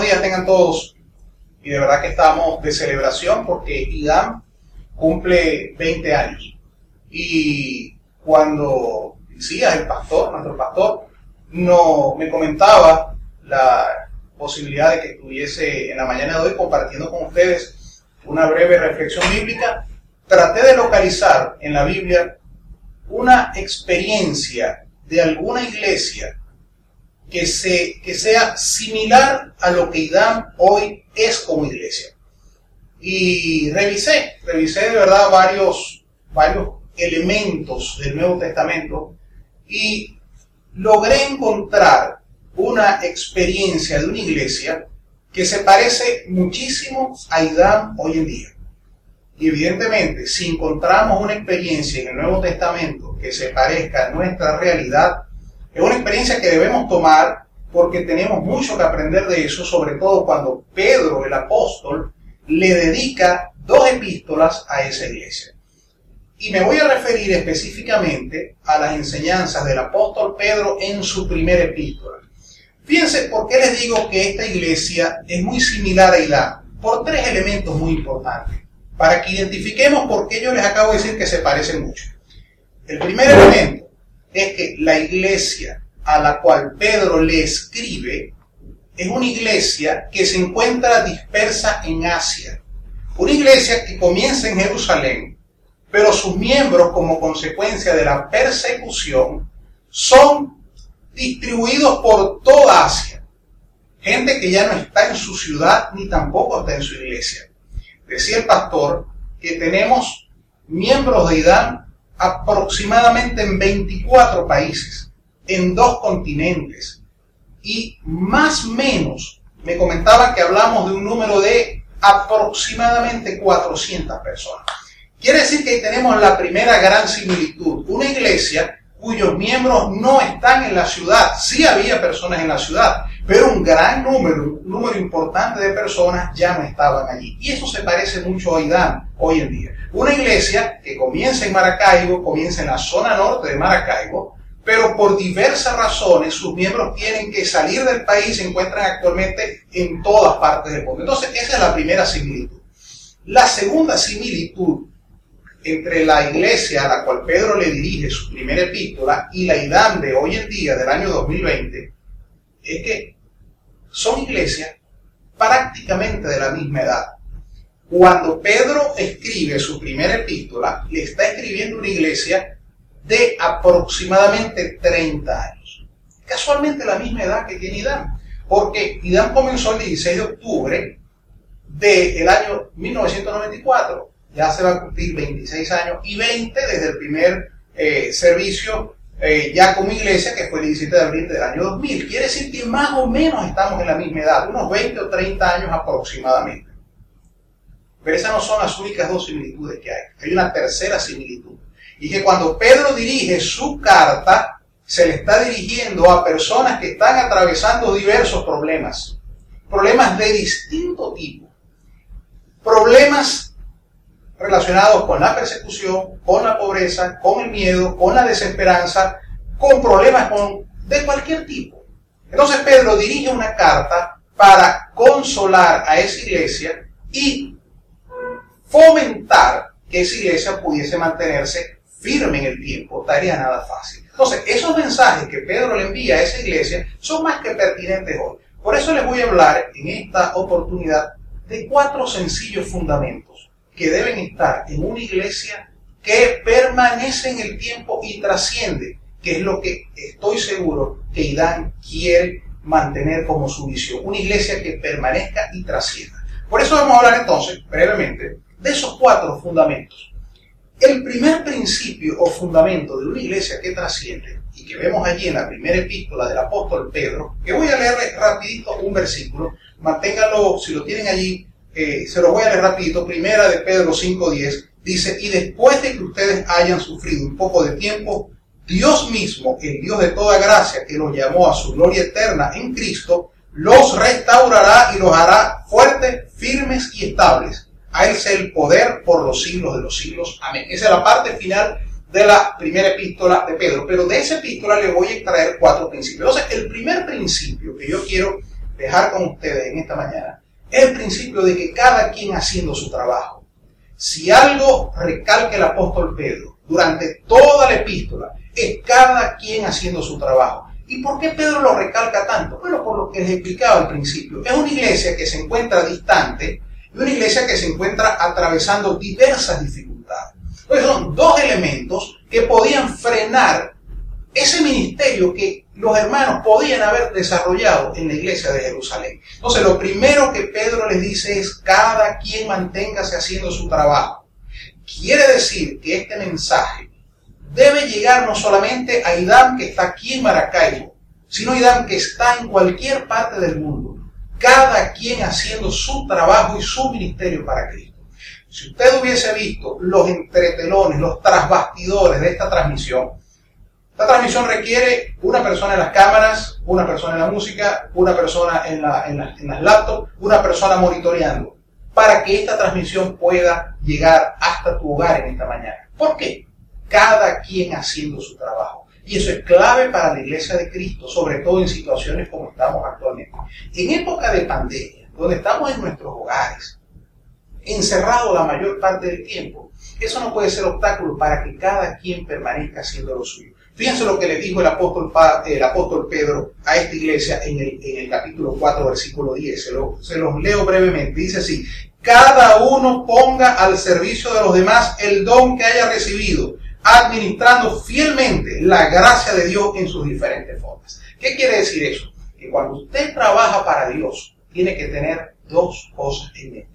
días tengan todos. Y de verdad que estamos de celebración porque IDAM cumple 20 años. Y cuando decía el pastor, nuestro pastor, no, me comentaba la posibilidad de que estuviese en la mañana de hoy compartiendo con ustedes una breve reflexión bíblica, traté de localizar en la Biblia una experiencia de alguna iglesia que, se, que sea similar a lo que IDAM hoy es como iglesia. Y revisé, revisé de verdad varios, varios elementos del Nuevo Testamento y logré encontrar una experiencia de una iglesia que se parece muchísimo a IDAM hoy en día. Y evidentemente, si encontramos una experiencia en el Nuevo Testamento que se parezca a nuestra realidad, es una experiencia que debemos tomar porque tenemos mucho que aprender de eso, sobre todo cuando Pedro, el apóstol, le dedica dos epístolas a esa iglesia. Y me voy a referir específicamente a las enseñanzas del apóstol Pedro en su primera epístola. Fíjense por qué les digo que esta iglesia es muy similar a Idá. Por tres elementos muy importantes. Para que identifiquemos por qué yo les acabo de decir que se parecen mucho. El primer elemento es que la iglesia a la cual Pedro le escribe es una iglesia que se encuentra dispersa en Asia. Una iglesia que comienza en Jerusalén, pero sus miembros como consecuencia de la persecución son distribuidos por toda Asia. Gente que ya no está en su ciudad ni tampoco está en su iglesia. Decía el pastor que tenemos miembros de IDAN aproximadamente en 24 países, en dos continentes. Y más o menos me comentaba que hablamos de un número de aproximadamente 400 personas. Quiere decir que tenemos la primera gran similitud. Una iglesia cuyos miembros no están en la ciudad. Sí había personas en la ciudad, pero un gran número, un número importante de personas ya no estaban allí. Y eso se parece mucho a Idán hoy en día. Una iglesia que comienza en Maracaibo, comienza en la zona norte de Maracaibo, pero por diversas razones sus miembros tienen que salir del país y se encuentran actualmente en todas partes del mundo. Entonces, esa es la primera similitud. La segunda similitud entre la iglesia a la cual Pedro le dirige su primera epístola y la IDAM de hoy en día, del año 2020, es que son iglesias prácticamente de la misma edad. Cuando Pedro escribe su primera epístola, le está escribiendo una iglesia de aproximadamente 30 años. Casualmente la misma edad que tiene Idán, porque Idán comenzó el 16 de octubre del año 1994 ya se va a cumplir 26 años y 20 desde el primer eh, servicio eh, ya como iglesia, que fue el 17 de abril del año 2000. Quiere decir que más o menos estamos en la misma edad, unos 20 o 30 años aproximadamente. Pero esas no son las únicas dos similitudes que hay. Hay una tercera similitud. Y que cuando Pedro dirige su carta, se le está dirigiendo a personas que están atravesando diversos problemas. Problemas de distinto tipo. Problemas relacionados con la persecución, con la pobreza, con el miedo, con la desesperanza, con problemas con, de cualquier tipo. Entonces Pedro dirige una carta para consolar a esa iglesia y fomentar que esa iglesia pudiese mantenerse firme en el tiempo, tarea nada fácil. Entonces, esos mensajes que Pedro le envía a esa iglesia son más que pertinentes hoy. Por eso les voy a hablar en esta oportunidad de cuatro sencillos fundamentos que deben estar en una iglesia que permanece en el tiempo y trasciende, que es lo que estoy seguro que Idán quiere mantener como su visión, una iglesia que permanezca y trascienda. Por eso vamos a hablar entonces, brevemente, de esos cuatro fundamentos. El primer principio o fundamento de una iglesia que trasciende, y que vemos allí en la primera epístola del apóstol Pedro, que voy a leer rapidito un versículo, manténganlo, si lo tienen allí, eh, se lo voy a leer rapidito, primera de Pedro 5.10, dice, y después de que ustedes hayan sufrido un poco de tiempo, Dios mismo, el Dios de toda gracia, que los llamó a su gloria eterna en Cristo, los restaurará y los hará fuertes, firmes y estables. A Él sea el poder por los siglos de los siglos. Amén. Esa es la parte final de la primera epístola de Pedro. Pero de esa epístola le voy a extraer cuatro principios. Entonces, el primer principio que yo quiero dejar con ustedes en esta mañana es el principio de que cada quien haciendo su trabajo. Si algo recalca el apóstol Pedro durante toda la epístola, es cada quien haciendo su trabajo. ¿Y por qué Pedro lo recalca tanto? Bueno, por lo que les explicaba al principio. Es una iglesia que se encuentra distante y una iglesia que se encuentra atravesando diversas dificultades. Pues son dos elementos que podían frenar ese ministerio que los hermanos podían haber desarrollado en la iglesia de Jerusalén. Entonces, lo primero que Pedro les dice es, cada quien manténgase haciendo su trabajo. Quiere decir que este mensaje debe llegar no solamente a Idam que está aquí en Maracaibo, sino a Idam que está en cualquier parte del mundo. Cada quien haciendo su trabajo y su ministerio para Cristo. Si usted hubiese visto los entretelones, los trasbastidores de esta transmisión, esta transmisión requiere una persona en las cámaras, una persona en la música, una persona en, las laptops, una persona monitoreando, para que esta transmisión pueda llegar hasta tu hogar en esta mañana. ¿Por qué? Cada quien haciendo su trabajo. Y eso es clave para la iglesia de Cristo, sobre todo en situaciones como estamos actualmente. En época de pandemia, donde estamos en nuestros hogares, encerrados la mayor parte del tiempo, eso no puede ser obstáculo para que cada quien permanezca haciendo lo suyo. Fíjense lo que le dijo el apóstol, el apóstol Pedro a esta iglesia en el, capítulo 4, versículo 10. Se, se los leo brevemente. Dice así, cada uno ponga al servicio de los demás el don que haya recibido, administrando fielmente la gracia de Dios en sus diferentes formas. ¿Qué quiere decir eso? Que cuando usted trabaja para Dios, tiene que tener dos cosas en mente.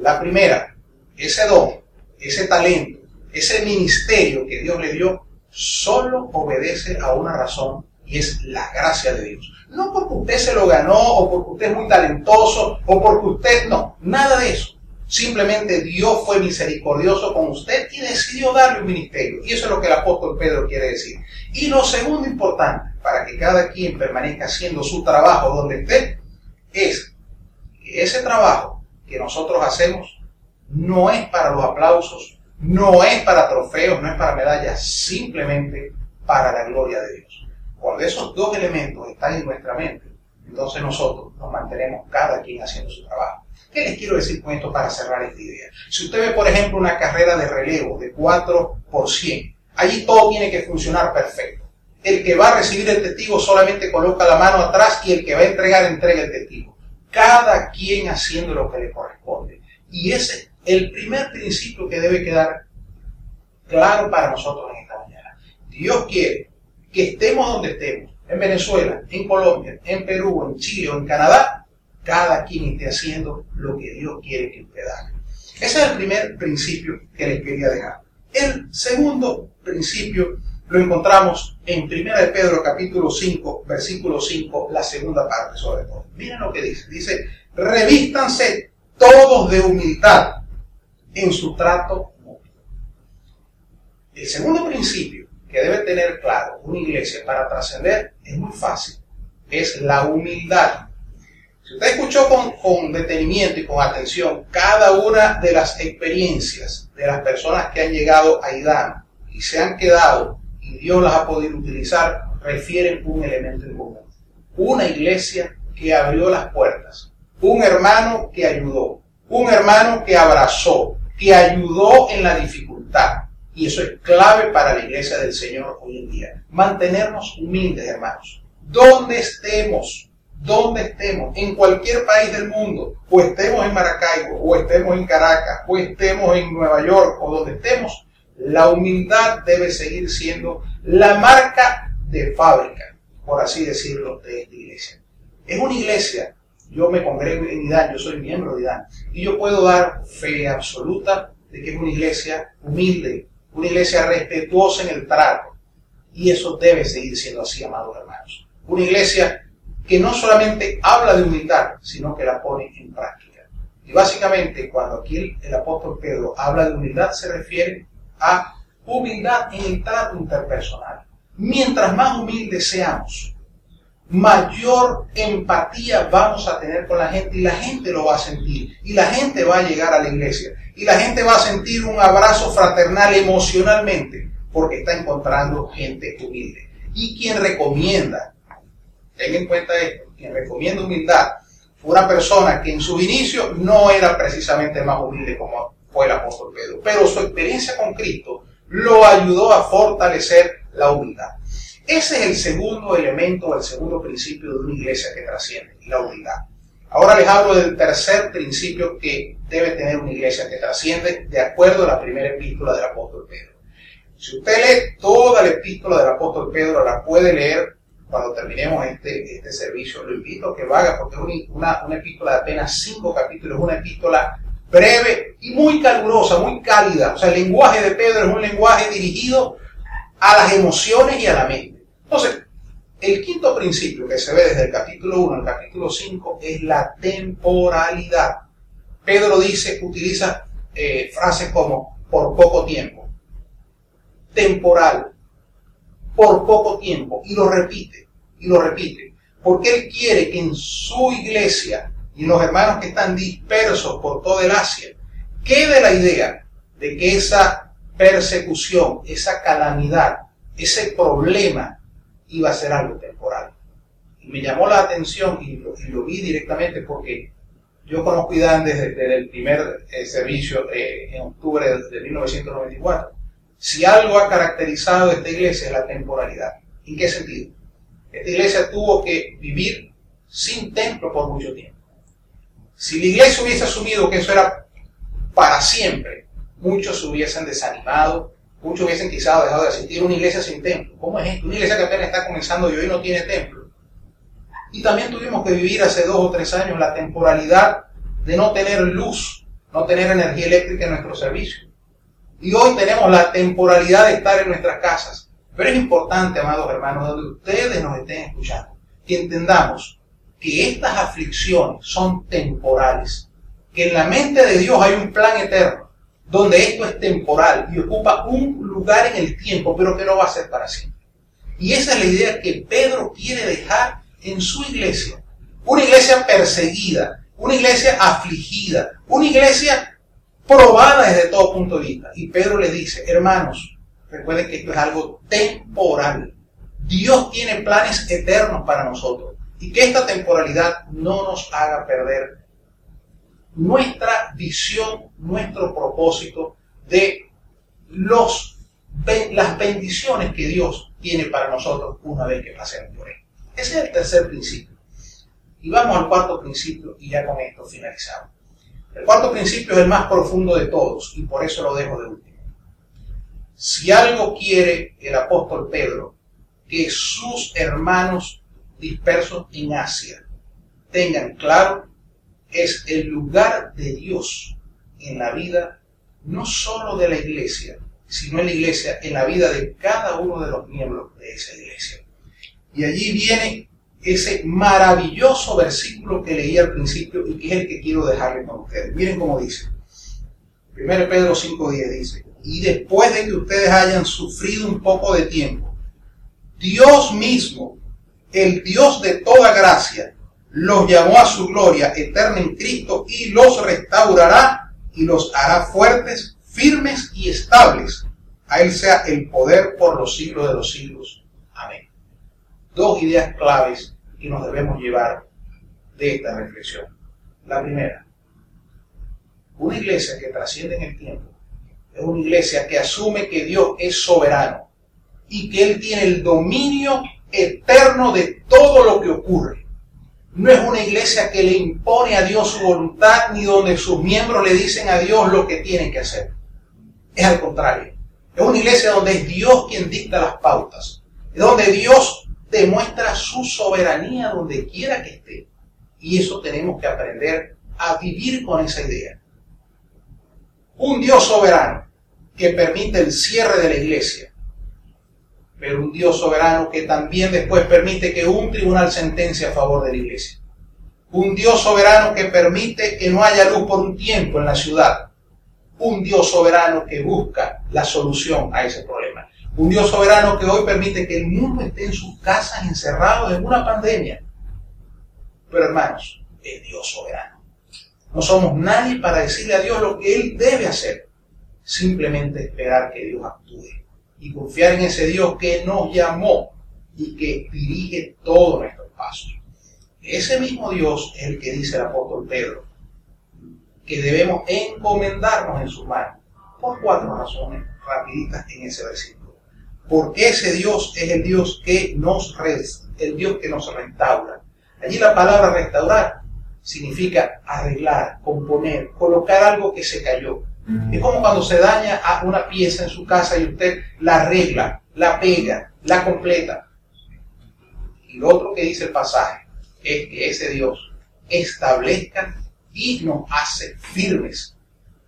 La primera, ese don, ese talento, ese ministerio que Dios le dio, solo obedece a una razón y es la gracia de Dios. No porque usted se lo ganó o porque usted es muy talentoso o porque usted no, nada de eso. Simplemente Dios fue misericordioso con usted y decidió darle un ministerio. Y eso es lo que el apóstol Pedro quiere decir. Y lo segundo importante, para que cada quien permanezca haciendo su trabajo donde esté, es que ese trabajo que nosotros hacemos no es para los aplausos, no es para trofeos, no es para medallas, simplemente para la gloria de Dios. Cuando esos dos elementos están en nuestra mente, entonces nosotros nos mantenemos cada quien haciendo su trabajo. ¿Qué les quiero decir con esto para cerrar esta idea? Si usted ve, por ejemplo, una carrera de relevo de 4 por 100, allí todo tiene que funcionar perfecto. El que va a recibir el testigo solamente coloca la mano atrás y el que va a entregar entrega el testigo. Cada quien haciendo lo que le corresponde. Y ese el primer principio que debe quedar claro para nosotros en esta mañana. Dios quiere que estemos donde estemos, en Venezuela, en Colombia, en Perú, en Chile o en Canadá, cada quien esté haciendo lo que Dios quiere que usted haga. Ese es el primer principio que les quería dejar. El segundo principio lo encontramos en 1 de Pedro capítulo 5, versículo 5, la segunda parte sobre todo. Miren lo que dice. Dice, revístanse todos de humildad en su trato El segundo principio que debe tener claro una iglesia para trascender es muy fácil, es la humildad. Si usted escuchó con, con, detenimiento y con atención cada una de las experiencias de las personas que han llegado a Idán y se han quedado y Dios las ha podido utilizar, refieren un elemento en común. Una iglesia que abrió las puertas, un hermano que ayudó, un hermano que abrazó, que ayudó en la dificultad. Y eso es clave para la iglesia del Señor hoy en día. Mantenernos humildes, hermanos. Donde estemos, donde estemos, en cualquier país del mundo, o estemos en Maracaibo, o estemos en Caracas, o estemos en Nueva York, o donde estemos, la humildad debe seguir siendo la marca de fábrica, por así decirlo, de esta iglesia. Es una iglesia. Yo me congrego en IDAN, yo soy miembro de IDAN, y yo puedo dar fe absoluta de que es una iglesia humilde, una iglesia respetuosa en el trato, y eso debe seguir siendo así, amados hermanos. Una iglesia que no solamente habla de humildad, sino que la pone en práctica. Y básicamente, cuando aquí el, apóstol Pedro habla de humildad, se refiere a humildad en el trato interpersonal. Mientras más humildes seamos, mayor empatía vamos a tener con la gente y la gente lo va a sentir y la gente va a llegar a la iglesia y la gente va a sentir un abrazo fraternal emocionalmente porque está encontrando gente humilde. Y quien recomienda, ten en cuenta esto, quien recomienda humildad una persona que en sus inicios no era precisamente más humilde como fue el apóstol Pedro, pero su experiencia con Cristo lo ayudó a fortalecer la humildad. Ese es el segundo elemento, el segundo principio de una iglesia que trasciende, la humildad. Ahora les hablo del tercer principio que debe tener una iglesia que trasciende de acuerdo a la primera epístola del apóstol Pedro. Si usted lee toda la epístola del apóstol Pedro, la puede leer cuando terminemos este, este servicio. Lo invito a que vaya porque es una, una epístola de apenas cinco capítulos, una epístola breve y muy calurosa, muy cálida. O sea, el lenguaje de Pedro es un lenguaje dirigido a las emociones y a la mente. Entonces, el quinto principio que se ve desde el capítulo 1 al capítulo 5 es la temporalidad. Pedro dice, utiliza eh, frases como por poco tiempo, temporal, por poco tiempo, y lo repite, y lo repite, porque él quiere que en su iglesia y los hermanos que están dispersos por todo el Asia, quede la idea de que esa persecución, esa calamidad, ese problema iba a ser algo temporal. Y me llamó la atención y lo, vi directamente porque yo conozco Idán desde, el primer eh, servicio eh, en octubre de, 1994. Si algo ha caracterizado esta iglesia es la temporalidad. ¿En qué sentido? Esta iglesia tuvo que vivir sin templo por mucho tiempo. Si la iglesia hubiese asumido que eso era para siempre, muchos se hubiesen desanimado, muchos hubiesen quizás dejado de asistir a una iglesia sin templo. ¿Cómo es esto? Una iglesia que apenas está comenzando y hoy no tiene templo. Y también tuvimos que vivir hace dos o tres años la temporalidad de no tener luz, no tener energía eléctrica en nuestro servicio. Y hoy tenemos la temporalidad de estar en nuestras casas. Pero es importante, amados hermanos, donde ustedes nos estén escuchando, que entendamos que estas aflicciones son temporales, que en la mente de Dios hay un plan eterno donde esto es temporal y ocupa un lugar en el tiempo, pero que no va a ser para siempre. Y esa es la idea que Pedro quiere dejar en su iglesia. Una iglesia perseguida, una iglesia afligida, una iglesia probada desde todo punto de vista. Y Pedro le dice, hermanos, recuerden que esto es algo temporal. Dios tiene planes eternos para nosotros. Y que esta temporalidad no nos haga perder nuestra visión, nuestro propósito de las bendiciones que Dios tiene para nosotros una vez que pasemos por él. Ese es el tercer principio. Y vamos al cuarto principio y ya con esto finalizamos. El cuarto principio es el más profundo de todos y por eso lo dejo de último. Si algo quiere el apóstol Pedro, que sus hermanos dispersos en Asia tengan claro es el lugar de Dios en la vida, no solo de la iglesia, sino en la iglesia, en la vida de cada uno de los miembros de esa iglesia. Y allí viene ese maravilloso versículo que leí al principio y que es el que quiero dejarle con ustedes. Miren cómo dice. 1 Pedro 5.10 dice, y después de que ustedes hayan sufrido un poco de tiempo, Dios mismo, el Dios de toda gracia, los llamó a su gloria eterna en Cristo y los restaurará y los hará fuertes, firmes y estables. A Él sea el poder por los siglos de los siglos. Amén. Dos ideas claves que nos debemos llevar de esta reflexión. La primera, una iglesia que trasciende en el tiempo es una iglesia que asume que Dios es soberano y que Él tiene el dominio eterno de todo lo que ocurre no es una iglesia que le impone a Dios su voluntad ni donde sus miembros le dicen a Dios lo que tienen que hacer. Es al contrario. Es una iglesia donde es Dios quien dicta las pautas. Es donde Dios demuestra su soberanía donde quiera que esté. Y eso tenemos que aprender a vivir con esa idea. Un Dios soberano que permite el cierre de la iglesia, pero un Dios soberano que también después permite que un tribunal sentencia a favor de la iglesia. Un Dios soberano que permite que no haya luz por un tiempo en la ciudad. Un Dios soberano que busca la solución a ese problema. Un Dios soberano que hoy permite que el mundo esté en sus casas encerrado en una pandemia. Pero hermanos, es Dios soberano. No somos nadie para decirle a Dios lo que Él debe hacer. Simplemente esperar que Dios actúe y confiar en ese Dios que nos llamó y que dirige todos nuestros pasos. Ese mismo Dios es el que dice el apóstol Pedro, que debemos encomendarnos en sus manos, por cuatro razones rapiditas en ese versículo. Porque ese Dios es el Dios que nos el Dios que nos restaura. Allí la palabra restaurar significa arreglar, componer, colocar algo que se cayó. Es como cuando se daña una pieza en su casa y usted la arregla, la pega, la completa. Y lo otro que dice el pasaje es que ese Dios establezca y nos hace firmes.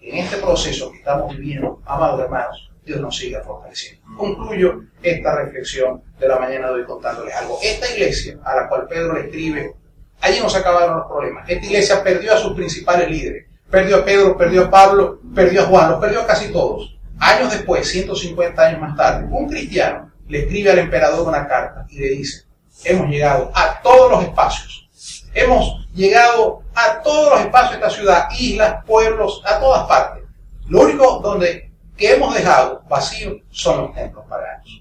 En este proceso que estamos viviendo, amados hermanos, Dios nos siga fortaleciendo. Concluyo esta reflexión de la mañana de hoy contándoles algo. Esta iglesia a la cual Pedro le escribe, allí no se acabaron los problemas. Esta iglesia perdió a sus principales líderes. Perdió a Pedro, perdió a Pablo, perdió a Juan, los perdió a casi todos. Años después, 150 años más tarde, un cristiano le escribe al emperador una carta y le dice, hemos llegado a todos los espacios. Hemos llegado a todos los espacios de esta ciudad, islas, pueblos, a todas partes. Lo único donde que hemos dejado vacío son los templos paganos.